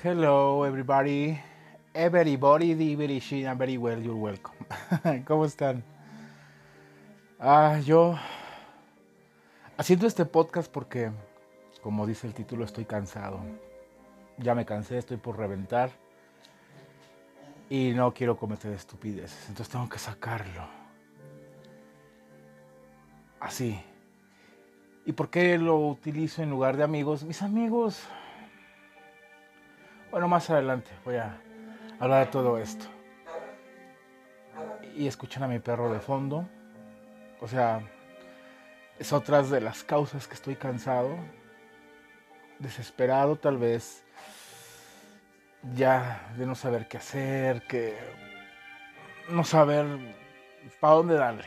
Hello, everybody. Everybody, very shit, very well, you're welcome. ¿Cómo están? Ah, yo haciendo este podcast porque, como dice el título, estoy cansado. Ya me cansé, estoy por reventar. Y no quiero cometer estupideces, entonces tengo que sacarlo. Así. ¿Y por qué lo utilizo en lugar de amigos? Mis amigos bueno, más adelante voy a hablar de todo esto. Y escuchan a mi perro de fondo. O sea, es otra de las causas que estoy cansado, desesperado tal vez, ya de no saber qué hacer, que no saber para dónde darle.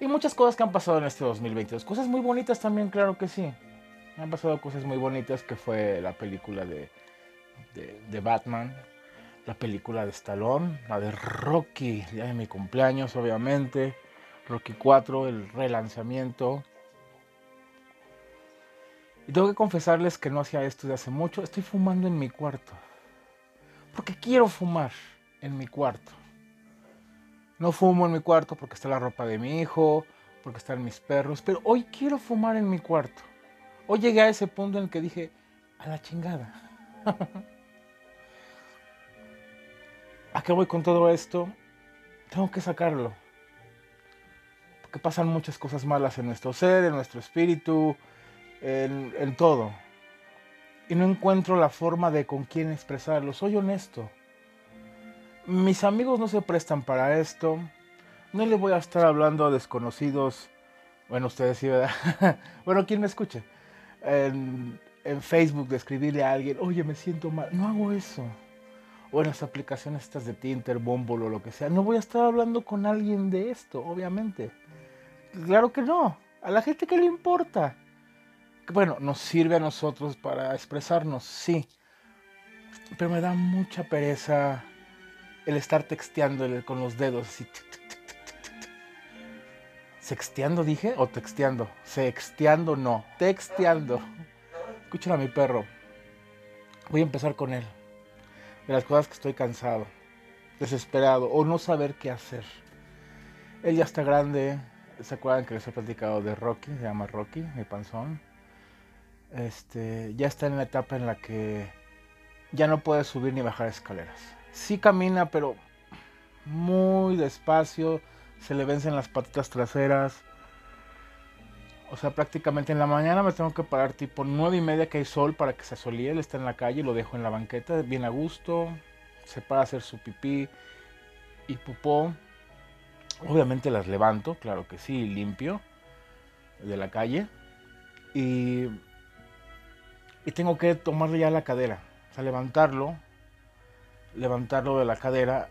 Y muchas cosas que han pasado en este 2022. Cosas muy bonitas también, claro que sí me han pasado cosas muy bonitas que fue la película de, de, Batman, la película de Stallone, la de Rocky, ya de mi cumpleaños obviamente, Rocky 4, el relanzamiento. Y tengo que confesarles que no hacía esto de hace mucho, estoy fumando en mi cuarto. Porque quiero fumar en mi cuarto. No fumo en mi cuarto porque está la ropa de mi hijo, porque están mis perros, pero hoy quiero fumar en mi cuarto. Hoy llegué a ese punto en el que dije, a la chingada. ¿A qué voy con todo esto? Tengo que sacarlo. Porque pasan muchas cosas malas en nuestro ser, en nuestro espíritu, en, en todo. Y no encuentro la forma de con quién expresarlo. Soy honesto. Mis amigos no se prestan para esto. No les voy a estar hablando a desconocidos. Bueno, ustedes sí, ¿verdad? bueno, ¿quién me escucha? En, Facebook de escribirle a alguien, oye, me siento mal. No hago eso. O en las aplicaciones estas de Tinder, Bumble o lo que sea. No voy a estar hablando con alguien de esto, obviamente. Claro que no. A la gente que le importa. Bueno, nos sirve a nosotros para expresarnos, sí. Pero me da mucha pereza el estar texteando con los dedos así. ¿Sexteando dije o texteando? Sexteando no, texteando. Escuchen a mi perro. Voy a empezar con él. De las cosas que estoy cansado, desesperado o no saber qué hacer. Él ya está grande. ¿Se acuerdan que les he platicado de Rocky? Se llama Rocky, mi panzón. Este, ya está en la etapa en la que ya no puede subir ni bajar escaleras. Sí camina, pero muy despacio se le vencen las patitas traseras. O sea, prácticamente en la mañana me tengo que parar tipo nueve y media que hay sol para que se asolíe. Él está en la calle, lo dejo en la banqueta, bien a gusto. Se para a hacer su pipí y pupó. Obviamente las levanto, claro que sí, limpio de la calle. Y, y tengo que tomarle ya la cadera. O sea, levantarlo, levantarlo de la cadera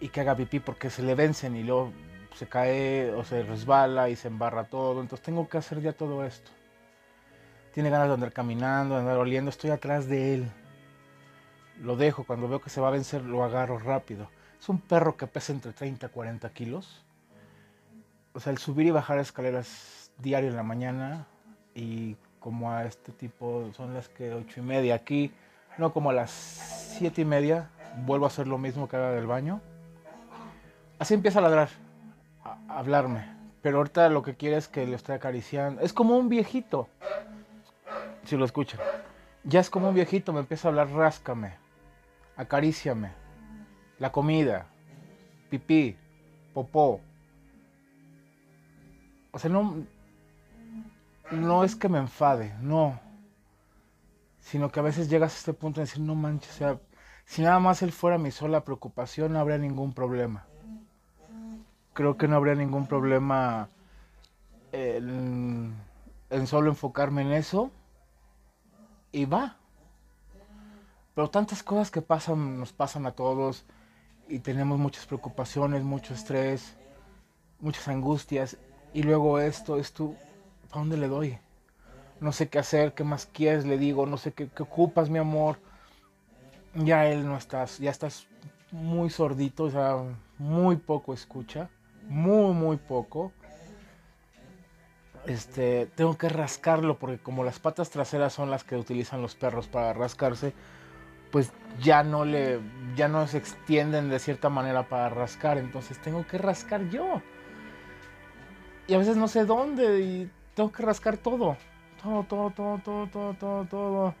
y que haga pipí porque se le vencen y luego se cae o se resbala y se embarra todo. Entonces tengo que hacer ya todo esto. Tiene ganas de andar caminando, de andar oliendo. Estoy atrás de él. Lo dejo. Cuando veo que se va a vencer, lo agarro rápido. Es un perro que pesa entre 30 y 40 kilos. O sea, el subir y bajar escaleras diario en la mañana y como a este tipo son las que ocho y media aquí, no como a las siete y media, vuelvo a hacer lo mismo que haga del baño Así empieza a ladrar, a, hablarme. Pero ahorita lo que quiere es que le esté acariciando. Es como un viejito. Si lo escuchan. Ya es como un viejito, me empieza a hablar, ráscame, acaríciame. La comida, pipí, popó. O sea, no, no es que me enfade, no. Sino que a veces llegas a este punto de decir, no manches, o sea, si nada más él fuera mi sola preocupación, no habría ningún problema creo que no habría ningún problema en, solo enfocarme en eso y va. Pero tantas cosas que pasan, nos pasan a todos y tenemos muchas preocupaciones, mucho estrés, muchas angustias y luego esto, esto, ¿para dónde le doy? No sé qué hacer, qué más quieres, le digo, no sé qué, qué ocupas, mi amor. Ya él no estás, ya estás muy sordito, o sea, muy poco escucha muy, muy poco. este, tengo que rascarlo porque como las patas traseras son las que utilizan los perros para rascarse, pues ya no le, ya no se extienden de cierta manera para rascar, entonces tengo que rascar yo. Y a veces no sé dónde y tengo que rascar todo, todo, todo, todo, todo, todo, todo, todo.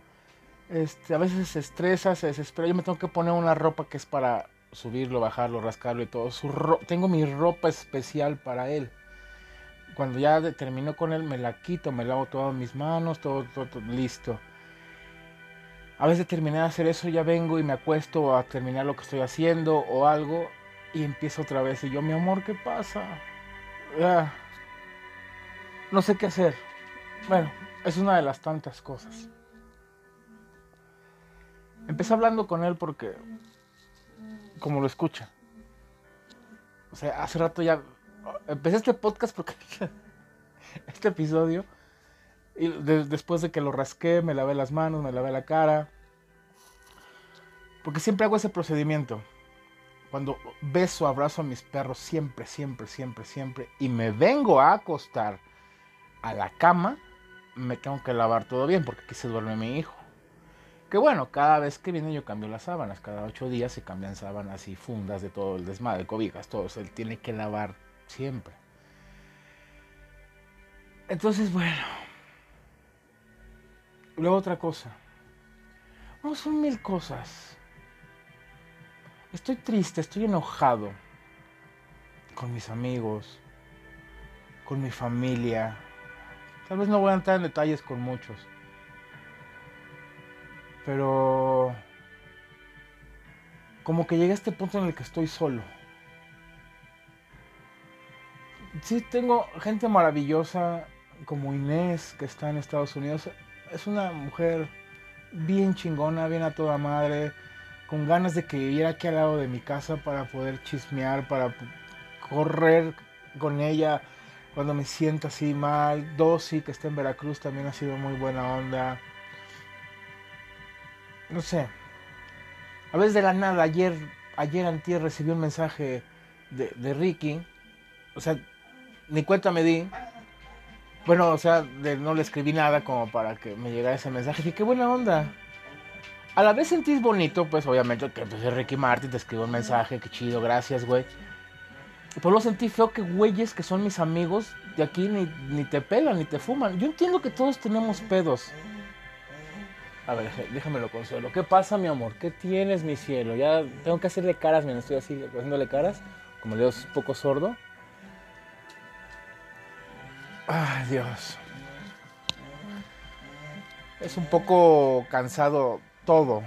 Este, a veces se estresa, se desespera. Yo me tengo que poner una ropa que es para subirlo, bajarlo, rascarlo y todo. Su tengo mi ropa especial para él cuando ya termino con él, me la quito, me lavo todas mis manos, todo, todo, listo. A veces terminé de hacer eso, ya vengo y me acuesto a terminar lo que estoy haciendo o algo y empiezo otra vez. Y yo, mi amor, ¿qué pasa? no sé qué hacer. Bueno, es una de las tantas cosas. Empecé hablando con él porque, como lo escucha, o sea, hace rato ya empecé este podcast porque este episodio y después de que lo rasqué, me lavé las manos, me lavé la cara. Porque siempre hago ese procedimiento. Cuando beso, abrazo a mis perros, siempre, siempre, siempre, siempre, y me vengo a acostar a la cama, me tengo que lavar todo bien porque aquí se duerme mi hijo. Que bueno, cada vez que viene yo cambio las sábanas, cada ocho días se cambian sábanas y fundas de todo el desmadre, cobijas, todo. él tiene que lavar Siempre. Entonces, bueno. Luego otra cosa. No, son mil cosas. Estoy triste, estoy enojado con mis amigos, con mi familia. Tal vez no voy a entrar en detalles con muchos. Pero como que llegué a este punto en el que estoy solo sí tengo gente maravillosa como Inés, que está en Estados Unidos. Es una mujer bien chingona, bien a toda madre, con ganas de que viviera aquí al lado de mi casa para poder chismear, para correr con ella cuando me siento así mal. Dosi, que está en Veracruz, también ha sido muy buena onda. No sé. A veces de la nada, ayer, ayer antier recibí un mensaje de, de Ricky. O sea, ni cuenta me di. Bueno, o sea, no le escribí nada como para que me llegara ese mensaje. Dije, qué buena onda. A la vez sentís bonito, pues obviamente que empecé Ricky Martin, te escribo un mensaje, qué chido, gracias, güey. Pues lo sentí feo que güeyes que son mis amigos de aquí ni, ni te pelan, ni te fuman. Yo entiendo que todos tenemos pedos. A ver, déjame lo consuelo. ¿Qué pasa, mi amor? ¿Qué tienes, mi cielo? Ya tengo que hacerle caras, miren, estoy así haciéndole caras. Como le es un poco sordo. Ay, Dios. Es un poco cansado todo.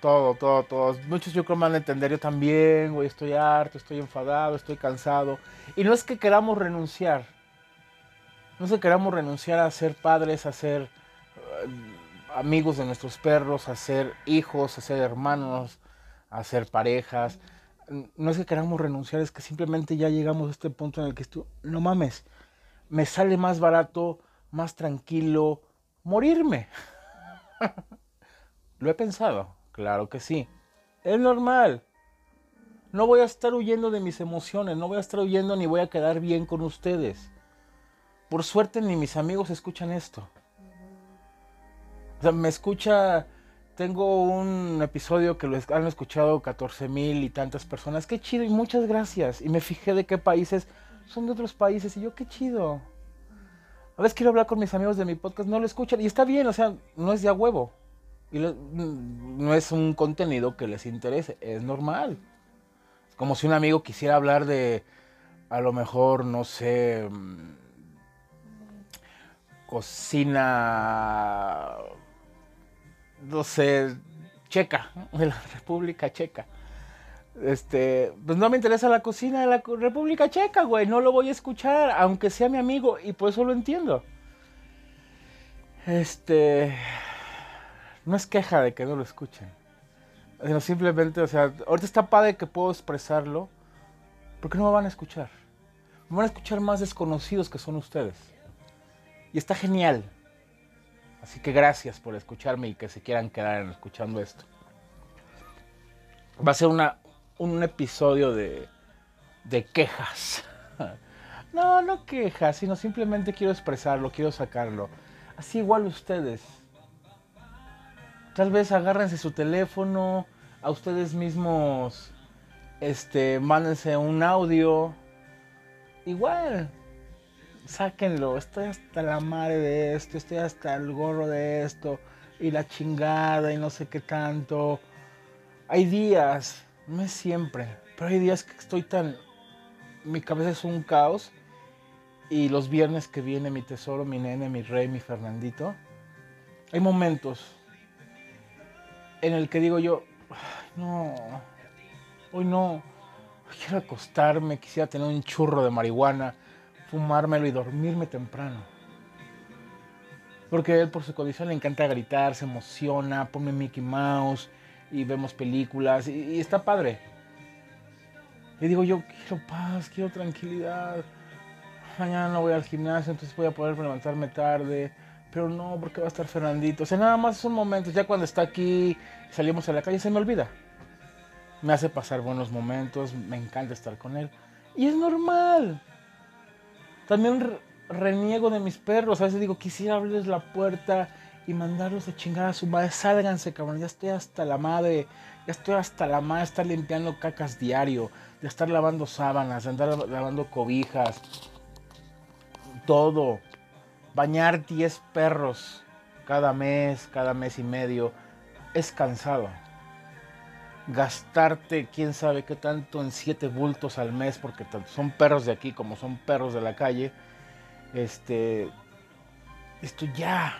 Todo, todo, todo. Muchos yo creo me van a entender. Yo también, güey. Estoy harto, estoy enfadado, estoy cansado. Y no es que queramos renunciar. No es que queramos renunciar a ser padres, a ser amigos de nuestros perros, a ser hijos, a ser hermanos, a ser parejas. No es que queramos renunciar, es que simplemente ya llegamos a este punto en el que no mames me sale más barato, más tranquilo, morirme. Lo he pensado, claro que sí. Es normal. No voy a estar huyendo de mis emociones, no voy a estar huyendo ni voy a quedar bien con ustedes. Por suerte ni mis amigos escuchan esto. O sea, me escucha, tengo un episodio que lo han escuchado 14 mil y tantas personas. Qué chido y muchas gracias. Y me fijé de qué países son de otros países. Y yo, qué chido. A veces quiero hablar con mis amigos de mi podcast, no lo escuchan. Y está bien, o sea, no es de a huevo. Y no es un contenido que les interese, es normal. Es como si un amigo quisiera hablar de, a lo mejor, no sé, mm, cocina, no sé, checa, de la República Checa este, pues no me interesa la cocina de la República Checa, güey, no lo voy a escuchar, aunque sea mi amigo, y por eso lo entiendo. Este, no es queja de que no lo escuchen, sino simplemente, o sea, ahorita está padre que puedo expresarlo, porque no me van a escuchar. Me van a escuchar más desconocidos que son ustedes. Y está genial. Así que gracias por escucharme y que se quieran quedar escuchando esto. Va a ser una, un episodio de, de quejas. No, no queja, sino simplemente quiero expresarlo, quiero sacarlo. Así igual ustedes. Tal vez agárrense su teléfono, a ustedes mismos, este, mándense un audio. Igual, sáquenlo. Estoy hasta la madre de esto, estoy hasta el gorro de esto, y la chingada, y no sé qué tanto. Hay días, no es siempre, pero hay días que estoy tan. Mi cabeza es un caos y los viernes que viene mi tesoro, mi nene, mi rey, mi Fernandito, hay momentos en el que digo yo, no, hoy no, quiero acostarme, quisiera tener un churro de marihuana, fumármelo y dormirme temprano. Porque él por su condición le encanta gritar, se emociona, pone Mickey Mouse y vemos películas y, y está padre. Y digo yo, quiero paz, quiero tranquilidad mañana no voy al gimnasio, entonces voy a poder levantarme tarde. Pero no, porque va a estar Fernandito. O sea, nada más son momentos. Ya cuando está aquí, salimos a la calle, se me olvida. Me hace pasar buenos momentos, me encanta estar con él. Y es normal. También reniego de mis perros. A veces digo, quisiera abrirles la puerta y mandarlos a chingar a su madre. Sálganse, cabrón. Ya estoy hasta la madre. Ya estoy hasta la madre de estar limpiando cacas diario. De estar lavando sábanas, de andar lavando cobijas todo. Bañar 10 perros cada mes, cada mes y medio, es cansado. Gastarte quién sabe qué tanto en 7 bultos al mes, porque son perros de aquí como son perros de la calle. Este. Esto ya.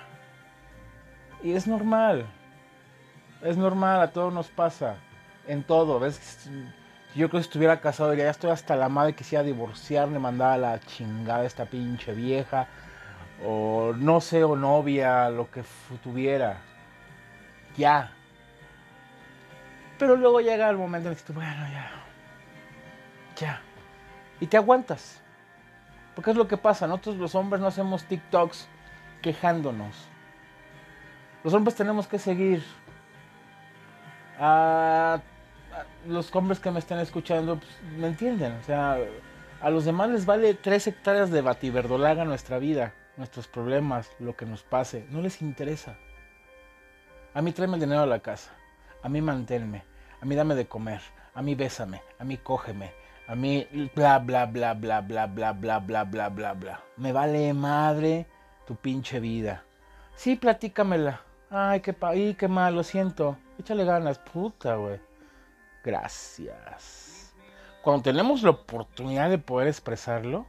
Y es normal. Es normal, a todos nos pasa. En todo. ¿Ves? Yo creo que si estuviera casado diría, ya estoy hasta la madre, quisiera divorciarme, mandar a la chingada esta pinche vieja. O no sé, o novia, lo que tuviera. Ya. Pero luego llega el momento en que tú, bueno, ya. Ya. Y te aguantas. Porque es lo que pasa. Nosotros los hombres no hacemos TikToks quejándonos. Los hombres tenemos que seguir a los hombres que me estén escuchando pues, me entienden. O sea, a los demás les vale tres hectáreas de bativerdolaga nuestra vida, nuestros problemas, lo que nos pase. No les interesa. A mí tráeme el dinero a la casa. A mí manténme. A mí dame de comer. A mí bésame. A mí cógeme. A mí bla bla bla bla bla bla bla bla bla bla bla. Me vale madre tu pinche vida. Sí, platícamela. Ay, qué, pa qué mal, lo siento. Échale ganas, puta, güey. Gracias. Cuando tenemos la oportunidad de poder expresarlo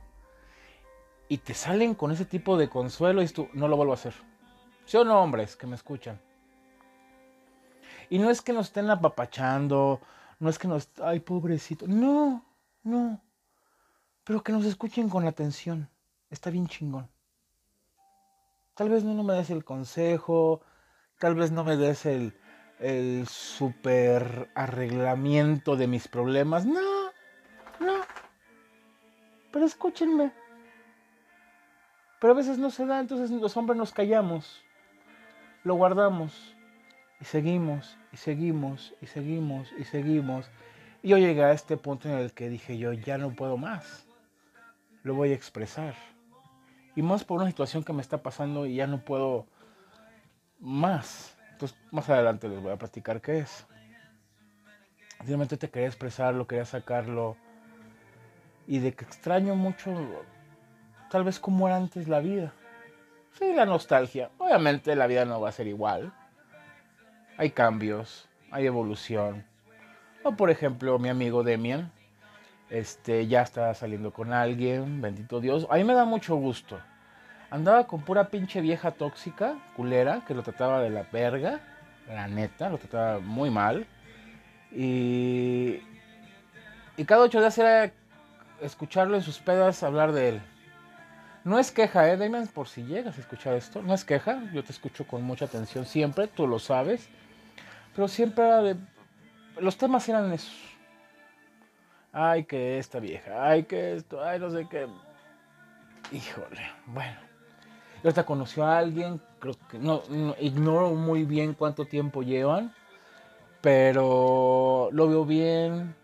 y te salen con ese tipo de consuelo y tú, no lo vuelvo a hacer. ¿Sí o no, hombres que me escuchan? Y no es que nos estén apapachando, no es que nos... Ay, pobrecito. No, no. Pero que nos escuchen con atención. Está bien chingón. Tal vez no, me des el consejo, tal vez no me des el, el super arreglamiento de mis problemas. No, no. Pero escúchenme. Pero a veces no se da, entonces los hombres nos callamos, lo guardamos y seguimos y seguimos y seguimos y seguimos. Y yo llegué a este punto en el que dije yo ya no puedo más. Lo voy a expresar. Y más por una situación que me está pasando y ya no puedo más. Entonces, más adelante les voy a platicar qué es. Simplemente te quería expresarlo, quería sacarlo. Y de que extraño mucho, tal vez como era antes la vida. Sí, la nostalgia. Obviamente la vida no va a ser igual. Hay cambios, hay evolución. O por ejemplo, mi amigo Demian, este, ya está saliendo con alguien, bendito Dios. A mí me da mucho gusto andaba con pura pinche vieja tóxica, culera, que lo trataba de la verga, la neta, lo trataba muy mal. Y, y cada ocho días era escucharlo en sus pedas hablar de él. No es queja, ¿eh, Damien? Por si llegas a escuchar esto. No es queja, yo te escucho con mucha atención siempre, tú lo sabes. Pero siempre era de... Los temas eran esos. Ay, que esta vieja, ay, que esto, ay, no sé qué. Híjole, bueno. Ahorita conoció a alguien, creo que no, ignoro muy bien cuánto tiempo llevan, pero lo veo bien.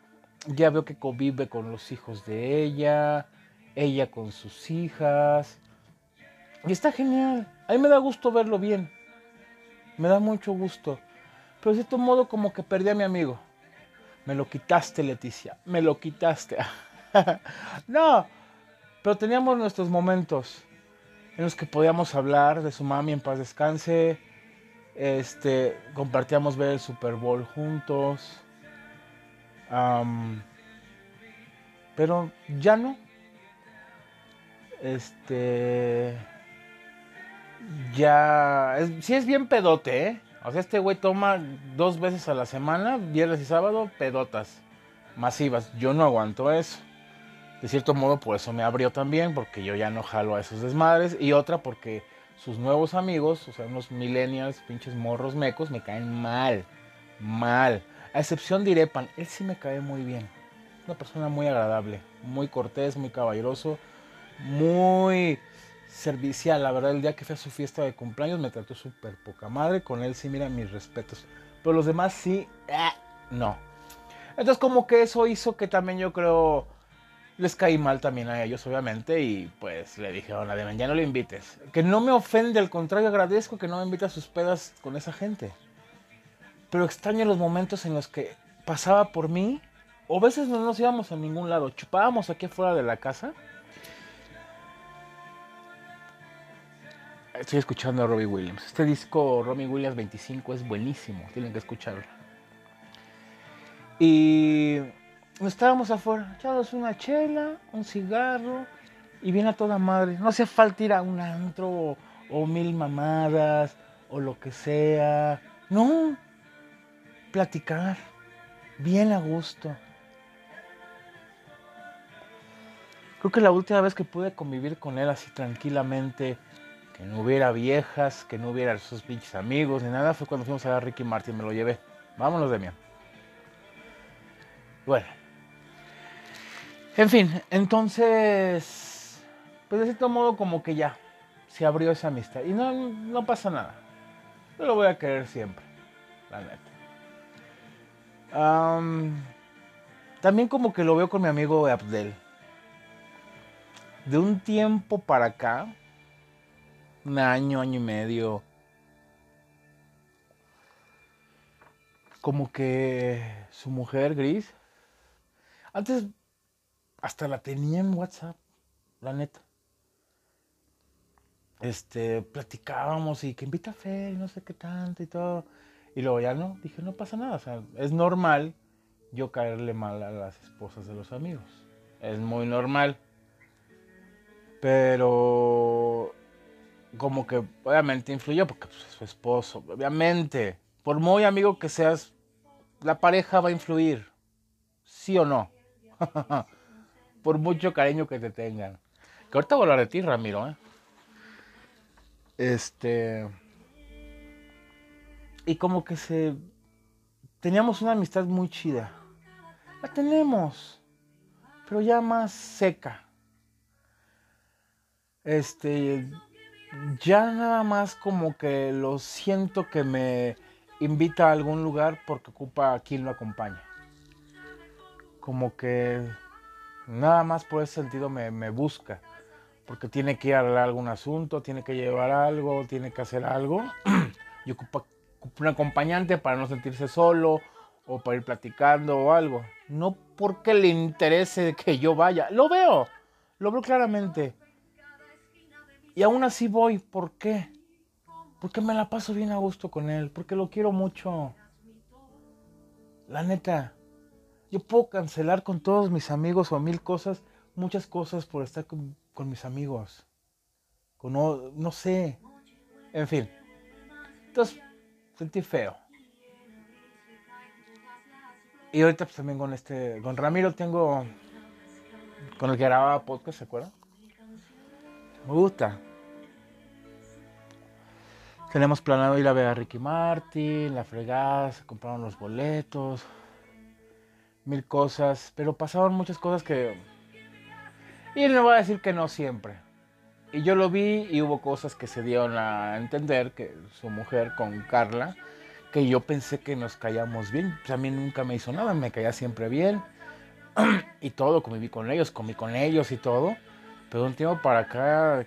Ya veo que convive con los hijos de ella. Ella con sus hijas. Y está genial. A mí me da gusto verlo bien. Me da mucho gusto. Pero de cierto modo como que perdí a mi amigo. Me lo quitaste, Leticia. Me lo quitaste. no. Pero teníamos nuestros momentos en los que podíamos hablar de su mami en paz descanse. Este, compartíamos ver el Super Bowl juntos. pero ya no. Este. Ya. Es, es bien pedote, ¿eh? O sea, este güey toma dos veces a la semana, viernes y sábado, pedotas masivas. Yo no aguanto eso. De cierto modo, por eso me abrió también, porque yo ya no jalo a esos desmadres. Y otra, porque sus nuevos amigos, o sea, unos millennials, pinches morros mecos, me caen mal. Mal. A excepción de Irepan, él sí me cae muy bien. Una persona muy agradable, muy cortés, muy caballeroso, muy servicial. La verdad, el día que fui a su fiesta de cumpleaños me trató súper poca madre. Con él sí, mira, mis respetos. Pero los demás sí, eh, no. Entonces, como que eso hizo que también yo creo les caí mal también a ellos, obviamente, y pues le dije, hola, ya no lo invites. Que no me ofende, al contrario, agradezco que no me invite a sus pedas con esa gente. Pero extraño los momentos en los que pasaba por mí, o a veces no nos íbamos a ningún lado, chupábamos aquí afuera de la casa. Estoy escuchando a Robbie Williams. Este disco, Robbie Williams 25, es buenísimo, tienen que escucharlo. Y estábamos afuera, echados una chela, un cigarro y viene a toda madre. No hace falta ir a un antro o, mil mamadas o lo que sea. No, platicar, bien a gusto. Creo que la última vez que pude convivir con él así tranquilamente, que no hubiera viejas, que no hubiera sus pinches amigos ni nada, fue cuando fuimos a ver a Ricky Martin, me lo llevé. Vámonos, Demian. Bueno, en fin, entonces, pues de cierto modo como que ya se abrió esa amistad. Y no, no pasa nada. Yo lo voy a querer siempre, la neta. también como que lo veo con mi amigo Abdel. De un tiempo para acá, un año, año y medio, como que su mujer, Gris, antes hasta la tenía en WhatsApp, la neta. Este, platicábamos y que invita a Fer y no sé qué tanto y todo. Y luego ya no, dije, no pasa nada. O sea, es normal yo caerle mal a las esposas de los amigos. Es muy normal. Pero como que obviamente influyó porque pues, es su esposo. Obviamente, por muy amigo que seas, la pareja va a influir. ¿Sí o no? por mucho cariño que te tengan. Que ahorita voy a hablar de ti, Ramiro, ¿eh? Este. Y como que se. Teníamos una amistad muy chida. La tenemos. Pero ya más seca. Este. Ya nada más como que lo siento que me invita a algún lugar porque ocupa a quien lo acompaña. Como que Nada más por ese sentido me, busca. Porque tiene que ir a algún asunto, tiene que llevar algo, tiene que hacer algo. y ocupa, un acompañante para no sentirse solo o para ir platicando o algo. No porque le interese que yo vaya. Lo veo, lo veo claramente. Y aún así voy. ¿Por qué? Porque me la paso bien a gusto con él. Porque lo quiero mucho. La neta. Yo puedo cancelar con todos mis amigos o mil cosas, muchas cosas por estar con, mis amigos. Con, no, no sé. En fin. Entonces, sentí feo. Y ahorita pues también con este, con Ramiro tengo, con el que grababa podcast, ¿se acuerdan? Me gusta. Tenemos planeado ir a ver a Ricky Martin, la fregada, se compraron los boletos mil cosas, pero pasaron muchas cosas que... Y él me va a decir que no siempre. Y yo lo vi y hubo cosas que se dieron a entender que su mujer con Carla, que yo pensé que nos callamos bien. Pues a mí nunca me hizo nada, me caía siempre bien. y todo, conviví con ellos, comí con ellos y todo. Pero un tiempo para acá,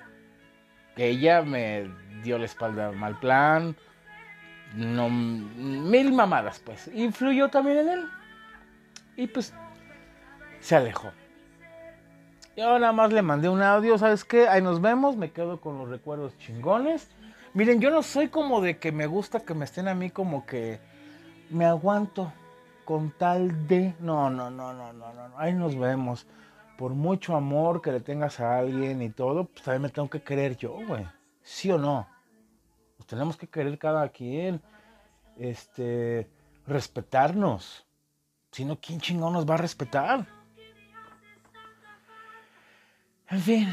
ella me dio la espalda mal plan. No, mil mamadas, pues. Influyó también en él. Y pues se alejó. Yo nada más le mandé un audio, ¿sabes qué? Ahí nos vemos, me quedo con los recuerdos chingones. Miren, yo no soy como de que me gusta que me estén a mí como que me aguanto con tal de... No, no, no, no, no, no, ahí nos vemos. Por mucho amor que le tengas a alguien y todo, pues también me tengo que querer yo, güey. ¿Sí o no? Pues tenemos que querer cada quien. Este, respetarnos. Si no, ¿quién chingón nos va a respetar? En fin.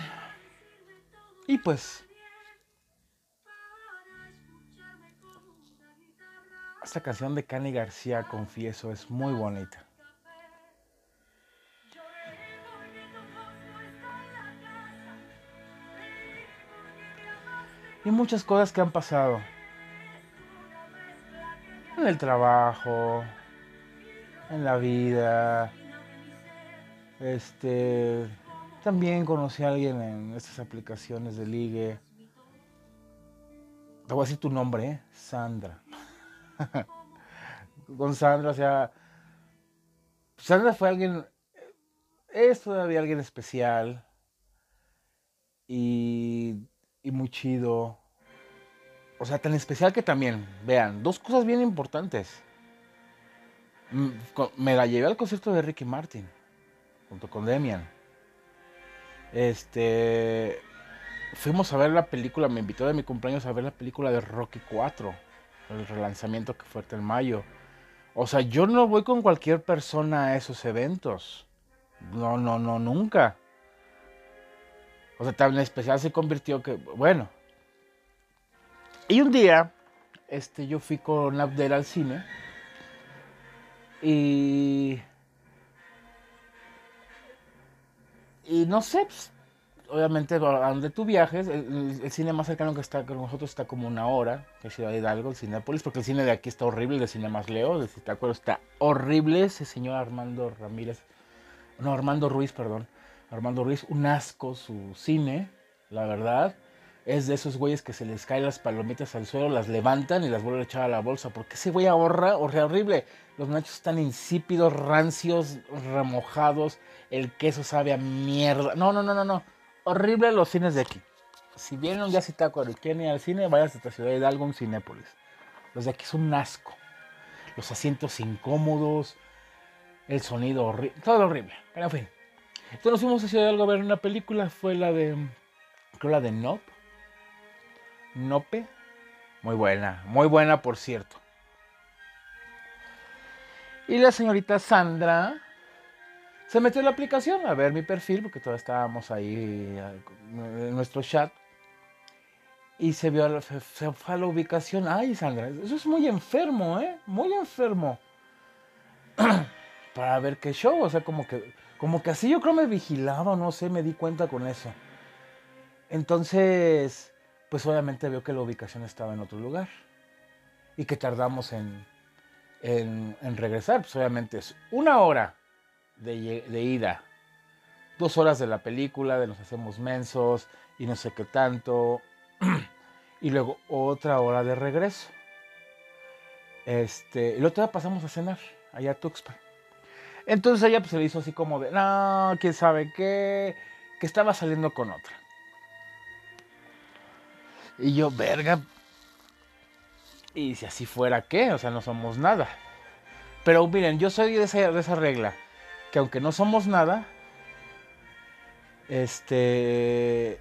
Y pues. Esta canción de Cani García, confieso, es muy bonita. Y muchas cosas que han pasado. En el trabajo, en la vida. Este también conocí a alguien en estas aplicaciones de ligue. Te voy a decir tu nombre, ¿eh? Sandra. Con Sandra, o sea, Sandra fue alguien, es todavía alguien especial y, y muy chido. O sea, tan especial que también, vean, dos cosas bien importantes. Me la llevé al concierto de Ricky Martin, junto con Demian. Este. Fuimos a ver la película, me invitó de mi cumpleaños a ver la película de Rocky 4, el relanzamiento que fue en mayo. O sea, yo no voy con cualquier persona a esos eventos. No, no, no, nunca. O sea, tan especial se convirtió que, bueno. Y un día, este, yo fui con Abdel al cine. Y Y no sé, pues, obviamente donde tú viajes, el, cine más cercano que está con nosotros está como una hora, que es Ciudad Hidalgo, el Cinépolis, porque el cine de aquí está horrible, el Cine Más Leo, si te acuerdas, está horrible ese señor Armando Ramírez, no, Armando Ruiz, perdón, Armando Ruiz, un asco su cine, la verdad es de esos güeyes que se les caen las palomitas al suelo, las levantan y las vuelven a echar a la bolsa. Porque ese güey ahorra, horrible. Los nachos están insípidos, rancios, remojados. El queso sabe a mierda. No, no, no, no, no. Horrible los cines de aquí. Si vienen un día si quieren ir al cine, vayas a esta ciudad de Hidalgo, en Cinépolis. Los de aquí son un asco. Los asientos incómodos, el sonido horrible, todo horrible. Pero en fin. Entonces nos fuimos a Hidalgo a ver una película, fue la de, creo la de Nope Nope. Muy buena, muy buena por cierto. Y la señorita Sandra se metió en la aplicación a ver mi perfil, porque todavía estábamos ahí en nuestro chat. Y se vio, se fue a la ubicación. Ay, Sandra, eso es muy enfermo, ¿eh? Muy enfermo. Para ver qué show, o sea, como que, como que así yo creo me vigilaba, no sé, me di cuenta con eso. Entonces, pues obviamente veo que la ubicación estaba en otro lugar y que tardamos en, en, regresar. Pues obviamente es una hora de, ida, dos horas de la película, de nos hacemos mensos y no sé qué tanto, y luego otra hora de regreso. Este, y luego todavía pasamos a cenar allá a Tuxpan. Entonces ella pues, se le hizo así como de, no, quién sabe qué, que estaba saliendo con otra. Y yo, verga. Y si así fuera, ¿qué? O sea, no somos nada. Pero miren, yo soy de esa, de esa regla. Que aunque no somos nada, este.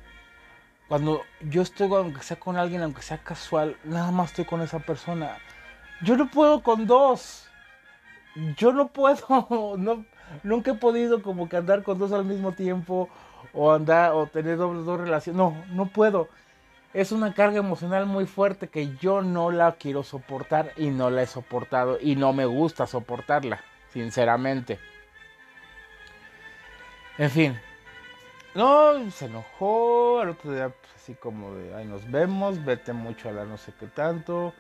Cuando yo estoy, aunque sea con alguien, aunque sea casual, nada más estoy con esa persona. Yo no puedo con dos. Yo no puedo. No, nunca he podido como que andar con dos al mismo tiempo. O andar, o tener dos, dos relaciones. No, no puedo es una carga emocional muy fuerte que yo no la quiero soportar y no la he soportado y no me gusta soportarla, sinceramente. En fin. No, se enojó, al otro día pues, así como de, ay, nos vemos, vete mucho a la no sé qué tanto.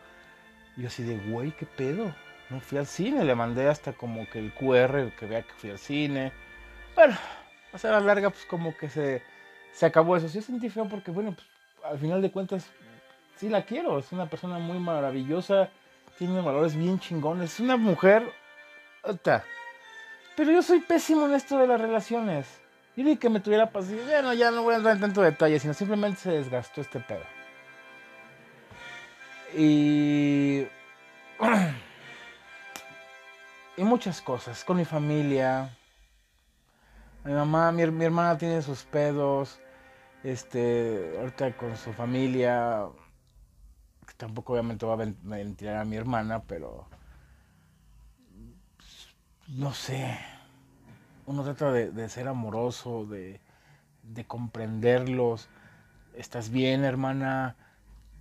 Y yo así de, güey, ¿qué pedo? No fui al cine, le mandé hasta como que el QR que vea que fui al cine. Bueno, a ser la larga, pues como que se se acabó eso. Sí sentí feo porque, bueno, pues, al final de cuentas, sí la quiero. Es una persona muy maravillosa, tiene valores bien chingones. Es una mujer... Pero yo soy pésimo en esto de las relaciones. Yo dije que me tuviera paciencia. Bueno, ya no voy a entrar en tanto detalle, sino simplemente se desgastó este pedo. Y. y muchas cosas. Con mi familia. Mi mamá, mi, mi hermana tiene sus pedos. Este. Ahorita con su familia. Que tampoco obviamente va a ventilar a mi hermana, pero. No sé uno trata de, ser amoroso, de, comprenderlos. Estás bien, hermana,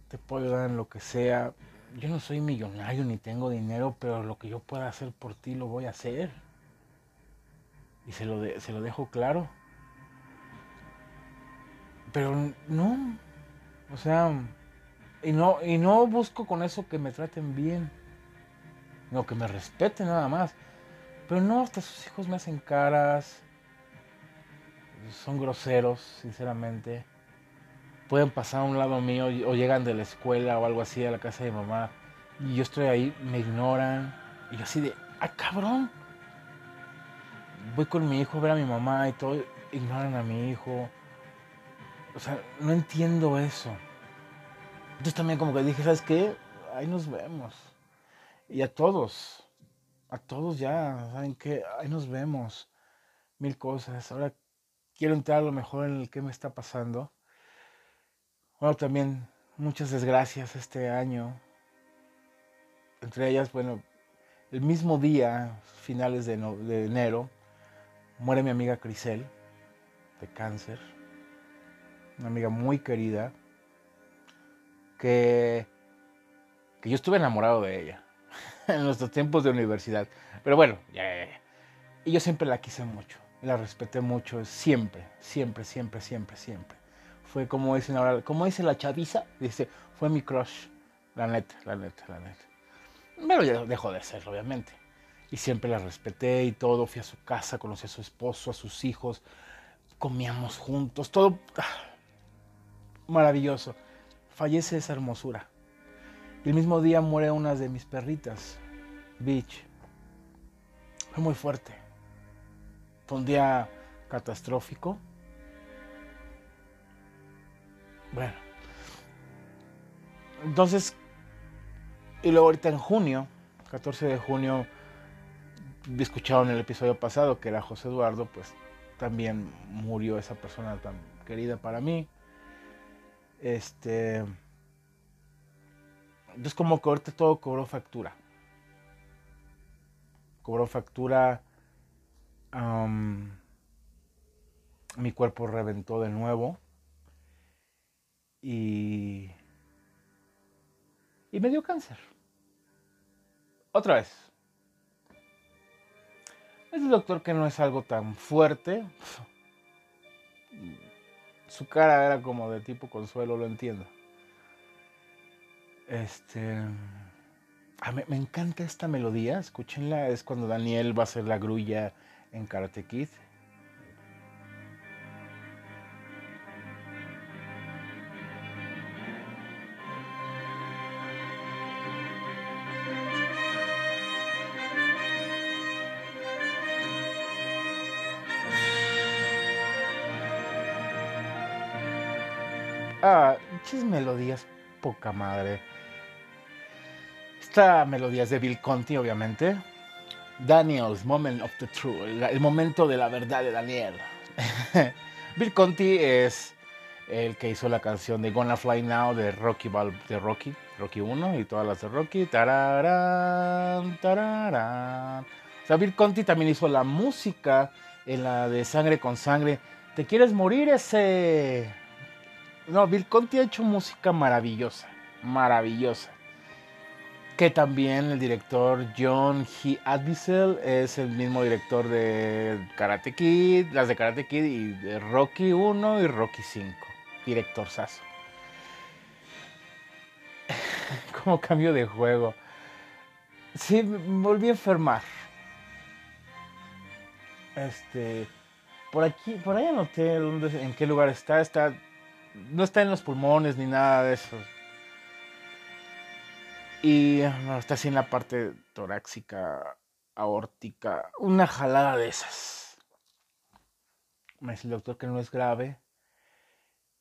te puedo ayudar en lo que sea. Yo no soy millonario ni tengo dinero, pero lo que yo pueda hacer por ti lo voy a hacer. Y se lo, se lo dejo claro. Pero no, o sea, y no, y no busco con eso que me traten bien, no que me respeten nada más. Pero no, hasta sus hijos me hacen caras. Son groseros, sinceramente. Pueden pasar a un lado mío o llegan de la escuela o algo así a la casa de mi mamá. Y yo estoy ahí, me ignoran. Y yo así de, ¡ah, cabrón! Voy con mi hijo a ver a mi mamá y todo. Ignoran a mi hijo. O sea, no entiendo eso. Entonces también como que dije, ¿sabes qué? Ahí nos vemos. Y a todos a todos ya, ¿saben qué? Ahí nos vemos. Mil cosas. Ahora quiero entrar a lo mejor en el que me está pasando. Bueno, también muchas desgracias este año. Entre ellas, bueno, el mismo día, finales de, enero, muere mi amiga Crisel de cáncer. Una amiga muy querida. Que, que yo estuve enamorado de ella. en nuestros tiempos de universidad. Pero bueno, Y yo siempre la quise mucho, la respeté mucho, siempre, siempre, siempre, siempre, siempre. Fue como dicen ahora, como dice la chaviza, dice, fue mi crush, la neta, la neta, la neta. Pero ya dejó de ser, obviamente. Y siempre la respeté y todo, fui a su casa, conocí a su esposo, a sus hijos, comíamos juntos, todo ah, maravilloso. Fallece esa hermosura. El mismo día muere una de mis perritas, Beach. Fue muy fuerte. Fue un día catastrófico. Bueno. Entonces, y luego ahorita en junio, 14 de junio, escucharon el episodio pasado que era José Eduardo, pues también murió esa persona tan querida para mí. Este entonces como que ahorita todo cobró factura. Cobró factura. mi cuerpo reventó de nuevo. Y... Y me dio cáncer. Otra vez. Ese doctor que no es algo tan fuerte. Su cara era como de tipo consuelo, lo entiendo. Este. Me, encanta esta melodía, escúchenla, es cuando Daniel va a hacer la grulla en Karate. Melodías poca madre. Esta melodía es de Bill Conti, obviamente. Daniel's Moment of the Truth, el momento de la verdad de Daniel. Bill Conti es el que hizo la canción de Gonna Fly Now de Rocky, de Rocky, Rocky 1 y todas las de Rocky. Tararán, tararán. O sea, Bill Conti también hizo la música en la de Sangre con Sangre. ¿Te quieres morir ese? No, Bill Conti ha hecho música maravillosa, maravillosa que también el director John G. Advisel es el mismo director de Karate Kid, las de Karate Kid y de Rocky 1 y Rocky 5, director Sasso. Como cambio de juego. Sí, me volví a enfermar. Este, por aquí, por ahí anoté dónde, en qué lugar está. Está, no está en los pulmones ni nada de eso. Y no, está así en la parte torácica, aórtica, una jalada de esas. Me dice el doctor que no es grave.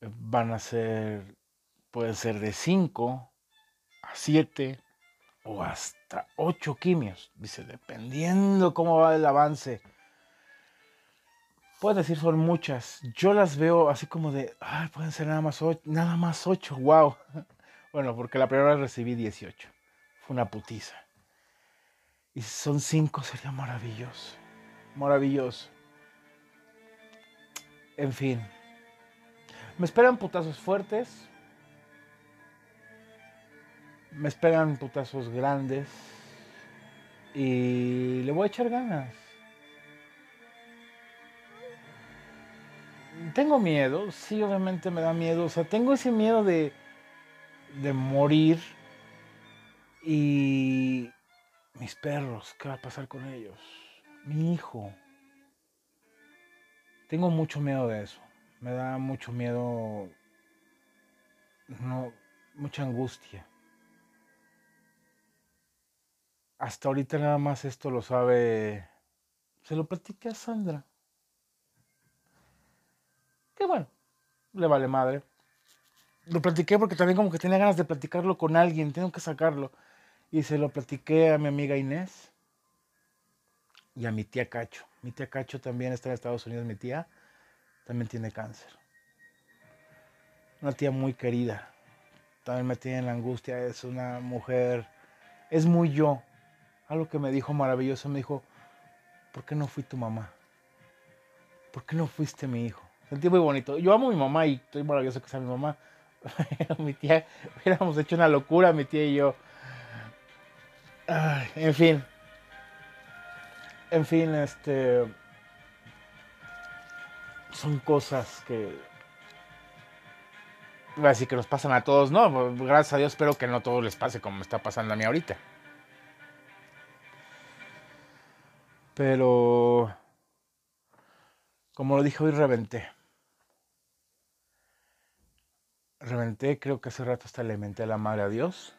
Van a ser, puede ser de 5 a 7 o hasta 8 quimios. Dice, dependiendo cómo va el avance. Puedes decir son muchas. Yo las veo así como de, ay, pueden ser nada más 8, nada más 8, wow. Bueno, porque la primera vez recibí 18. Fue una putiza. Y si son 5 sería maravilloso. Maravilloso. En fin. Me esperan putazos fuertes. Me esperan putazos grandes. Y le voy a echar ganas. Tengo miedo, sí, obviamente me da miedo. O sea, tengo ese miedo de, de morir. Y mis perros, ¿qué va a pasar con ellos? Mi hijo. Tengo mucho miedo de eso. Me da mucho miedo. No, mucha angustia. Hasta ahorita nada más esto lo sabe. Se lo platiqué a Sandra. Que bueno, le vale madre. Lo platiqué porque también como que tenía ganas de platicarlo con alguien, tengo que sacarlo. Y se lo platiqué a mi amiga Inés y a mi tía Cacho. Mi tía Cacho también está en Estados Unidos, mi tía también tiene cáncer. Una tía muy querida. También me tiene en la angustia. Es una mujer, es muy yo. Algo que me dijo maravilloso, me dijo, ¿por qué no fui tu mamá? ¿Por qué no fuiste mi hijo? Sentí muy bonito. Yo amo a mi mamá y estoy maravilloso que sea mi mamá. mi tía, hubiéramos hecho una locura, mi tía y yo. En fin. En fin, este. Son cosas que. Voy a decir que nos pasan a todos, no. Gracias a Dios, espero que no a todos les pase como me está pasando a mí ahorita. Pero. Como lo dije hoy, reventé. Reventé, creo que hace rato hasta le menté a la madre a Dios.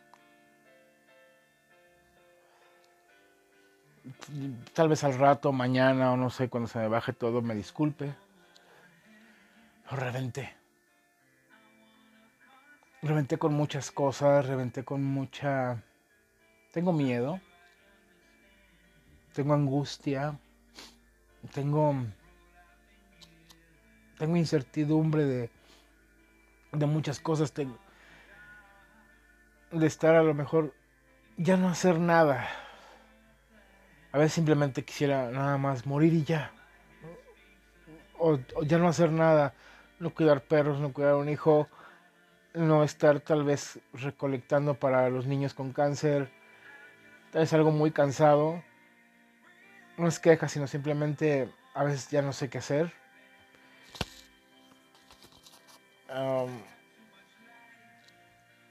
Tal vez al rato, mañana o no sé, cuando se me baje todo, me disculpe. Lo reventé. Reventé con muchas cosas, reventé con mucha... Tengo miedo. Tengo angustia. Tengo... Tengo incertidumbre de de muchas cosas, de, de estar a lo mejor ya no hacer nada. A veces simplemente quisiera nada más morir y ya. O, ya no hacer nada, no cuidar perros, no cuidar un hijo, no estar tal vez recolectando para los niños con cáncer. Tal vez algo muy cansado. No es queja, sino simplemente a veces ya no sé qué hacer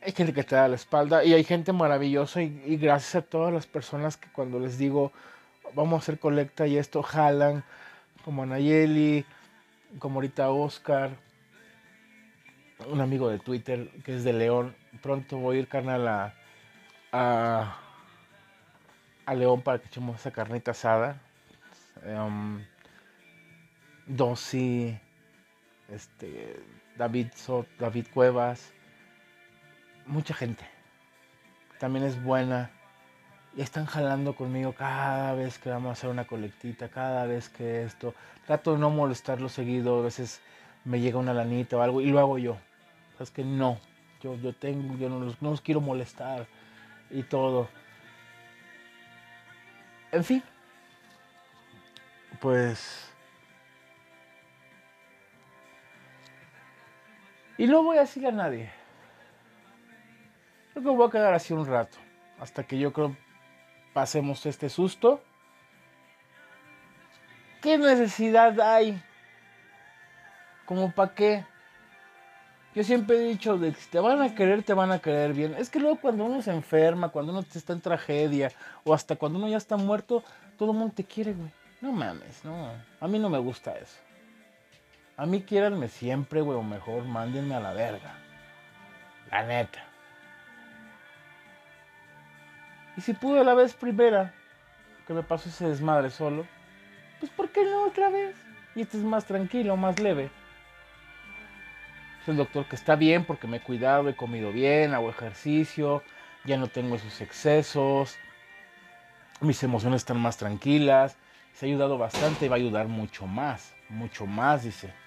hay gente que te da la espalda y hay gente maravillosa y, gracias a todas las personas que cuando les digo vamos a hacer colecta y esto jalan, como Nayeli, como ahorita Oscar, un amigo de Twitter que es de León. Pronto voy a ir carnal a, a, León para que echemos esa carnita asada. Um, Dosi, este, David, David Cuevas, mucha gente. También es buena. Y están jalando conmigo cada vez que vamos a hacer una colectita, cada vez que esto. Trato de no molestarlo seguido, a veces me llega una lanita o algo y lo hago yo. Es que no, yo, yo tengo, yo no los, no los quiero molestar y todo. En fin, pues Y no voy a decir a nadie. Creo que voy a quedar así un rato. Hasta que yo creo pasemos este susto. ¿Qué necesidad hay? ¿Como para qué? Yo siempre he dicho de que si te van a querer, te van a querer bien. Es que luego cuando uno se enferma, cuando uno está en tragedia, o hasta cuando uno ya está muerto, todo el mundo te quiere, güey. No mames, no. A mí no me gusta eso. A mí quiéranme siempre, güey, o mejor mándenme a la verga. La neta. Y si pude la vez primera que me pasó ese desmadre solo, pues ¿por qué no otra vez? Y este es más tranquilo, más leve. Es el doctor que está bien porque me he cuidado, he comido bien, hago ejercicio, ya no tengo esos excesos, mis emociones están más tranquilas, se ha ayudado bastante y va a ayudar mucho más, mucho más, dice.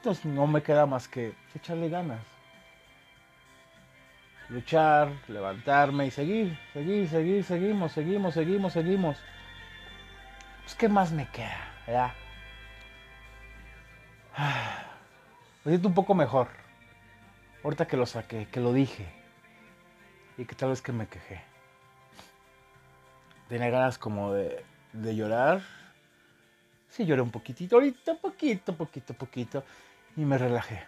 Entonces no me queda más que echarle ganas. Luchar, levantarme y seguir, seguir, seguir, seguimos, seguimos, seguimos, seguimos. Pues, ¿qué más me queda? ¿verdad? Me siento un poco mejor. Ahorita que lo saqué, que lo dije. Y que tal vez que me quejé. Tenía ganas como de, de llorar. Sí, lloré un poquitito, ahorita, poquito, poquito, poquito y me relajé.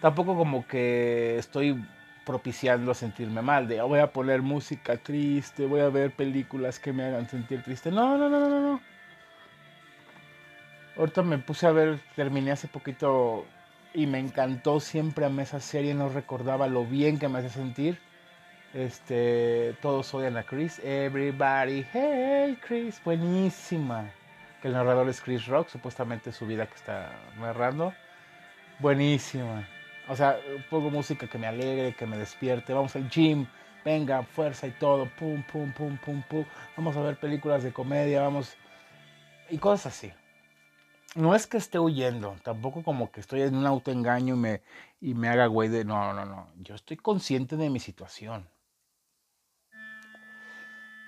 Tampoco como que estoy propiciando a sentirme mal, de voy a poner música triste, voy a ver películas que me hagan sentir triste. No, no, no, no, no. Ahorita me puse a ver, terminé hace poquito y me encantó, siempre a esa serie, no recordaba lo bien que me hace sentir. Este, todos odian a Chris, everybody, hey Chris, buenísima que el narrador es Chris Rock, supuestamente su vida que está narrando. Buenísima. O sea, pongo música que me alegre, que me despierte. Vamos al gym, venga, fuerza y todo. Pum, pum, pum, pum, pum. Vamos a ver películas de comedia, vamos. Y cosas así. No es que esté huyendo, tampoco como que estoy en un autoengaño y me, y me haga güey de. No, no, no. Yo estoy consciente de mi situación.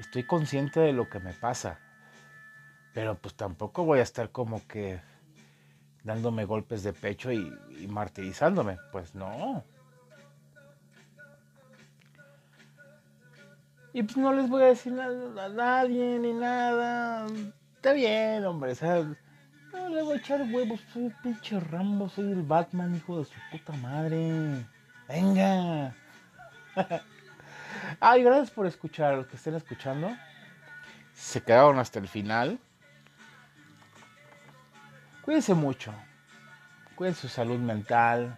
Estoy consciente de lo que me pasa. Pero pues tampoco voy a estar como que dándome golpes de pecho y, martirizándome. Pues no. Y pues no les voy a decir nada a nadie ni nada. Está bien, hombre. O sea, no le voy a echar huevos. Soy el pinche Rambo, soy el Batman, hijo de su puta madre. Venga. Ay, gracias por escuchar, los que estén escuchando. Se quedaron hasta el final. Cuídense mucho. Cuiden su salud mental.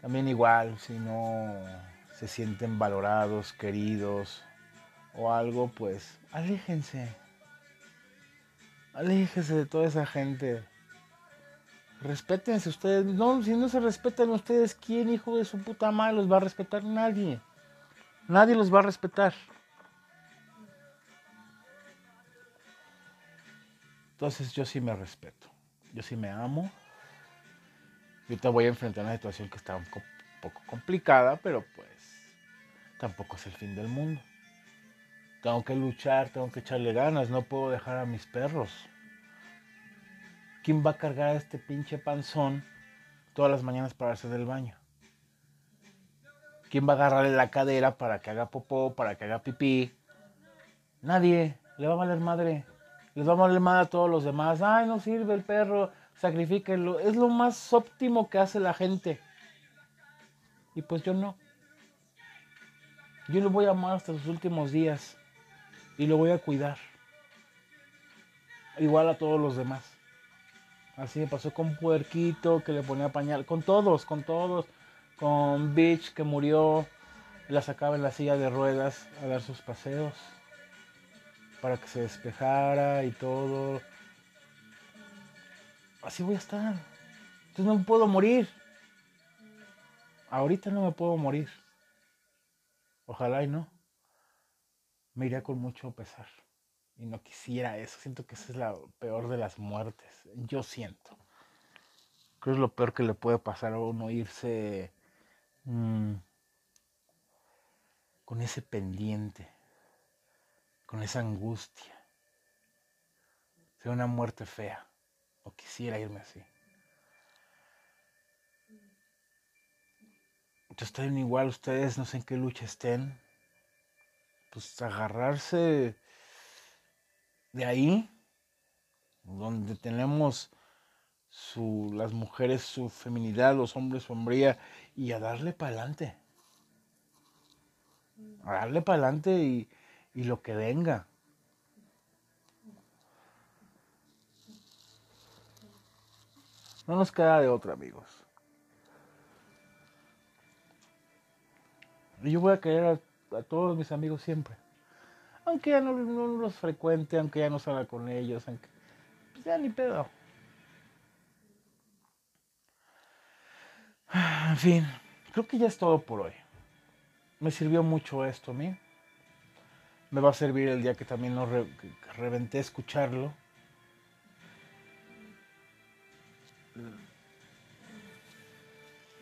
También igual, si no se sienten valorados, queridos o algo, pues aléjense. Aléjense de toda esa gente. Respétense ustedes. No, si no se respetan ustedes, ¿quién hijo de su puta madre los va a respetar? Nadie. Nadie los va a respetar. Entonces yo sí me respeto, yo sí me amo. Yo te voy a enfrentar una situación que está un poco complicada, pero pues tampoco es el fin del mundo. Tengo que luchar, tengo que echarle ganas, no puedo dejar a mis perros. ¿Quién va a cargar a este pinche panzón todas las mañanas para hacer el baño? ¿Quién va a agarrarle la cadera para que haga popó, para que haga pipí? Nadie, le va a valer madre les vamos a darle mal a todos los demás. Ay, no sirve el perro, sacrifíquenlo. Es lo más óptimo que hace la gente. Y pues yo no. Yo lo voy a amar hasta sus últimos días. Y lo voy a cuidar. Igual a todos los demás. Así me pasó con Puerquito, que le ponía pañal. Con todos, con todos. Con Bitch, que murió. La sacaba en la silla de ruedas a dar sus paseos para que se despejara y todo. Así voy a estar. Entonces no puedo morir. Ahorita no me puedo morir. Ojalá y no. Me iría con mucho pesar. Y no quisiera eso. Siento que esa es la peor de las muertes. Yo siento. Creo que es lo peor que le puede pasar a uno irse mm, con ese pendiente con esa angustia. Sea una muerte fea. O quisiera irme así. Entonces están igual ustedes, no sé en qué lucha estén. Pues agarrarse de ahí, donde tenemos su, las mujeres su feminidad, los hombres su hombría, y a darle para adelante. A darle para adelante y, y lo que venga. No nos queda de otra, amigos. Y yo voy a querer a, todos mis amigos siempre. Aunque ya no, los frecuente, aunque ya no salga con ellos, aunque pues ya ni pedo. En fin, creo que ya es todo por hoy. Me sirvió mucho esto a mí. Me va a servir el día que también no reventé escucharlo.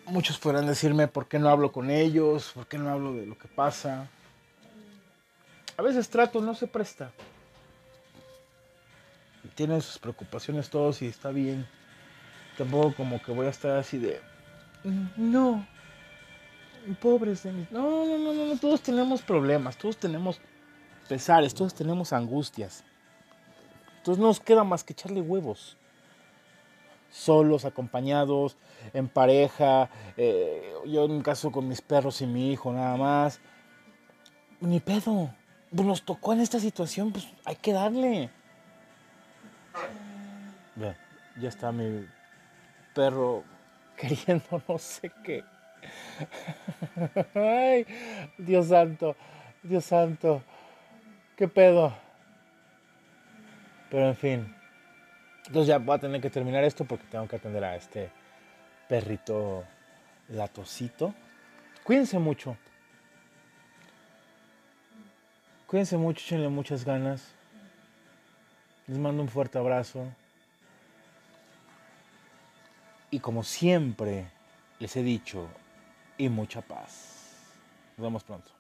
Muchos podrán decirme por qué no hablo con ellos, por qué no hablo de lo que pasa. A veces trato, no se presta. Tienen sus preocupaciones todos y está bien. Tampoco como que voy a estar así de... No. Pobres de mis... No, no, no, no, todos tenemos problemas, todos tenemos pesares, todos tenemos angustias. Entonces no nos queda más que echarle huevos solos, acompañados, en pareja, eh, yo en un caso con mis perros y mi hijo nada más. Ni pedo. Pues nos tocó en esta situación, pues hay que darle. Ya está mi perro queriendo no sé qué. Ay, Dios santo, Dios santo, qué pedo. Pero en fin. Entonces ya voy a tener que terminar esto porque tengo que atender a este perrito latosito. Cuídense mucho. Cuídense mucho, echenle muchas ganas. Les mando un fuerte abrazo. Y como siempre les he dicho, y mucha paz. Nos vemos pronto.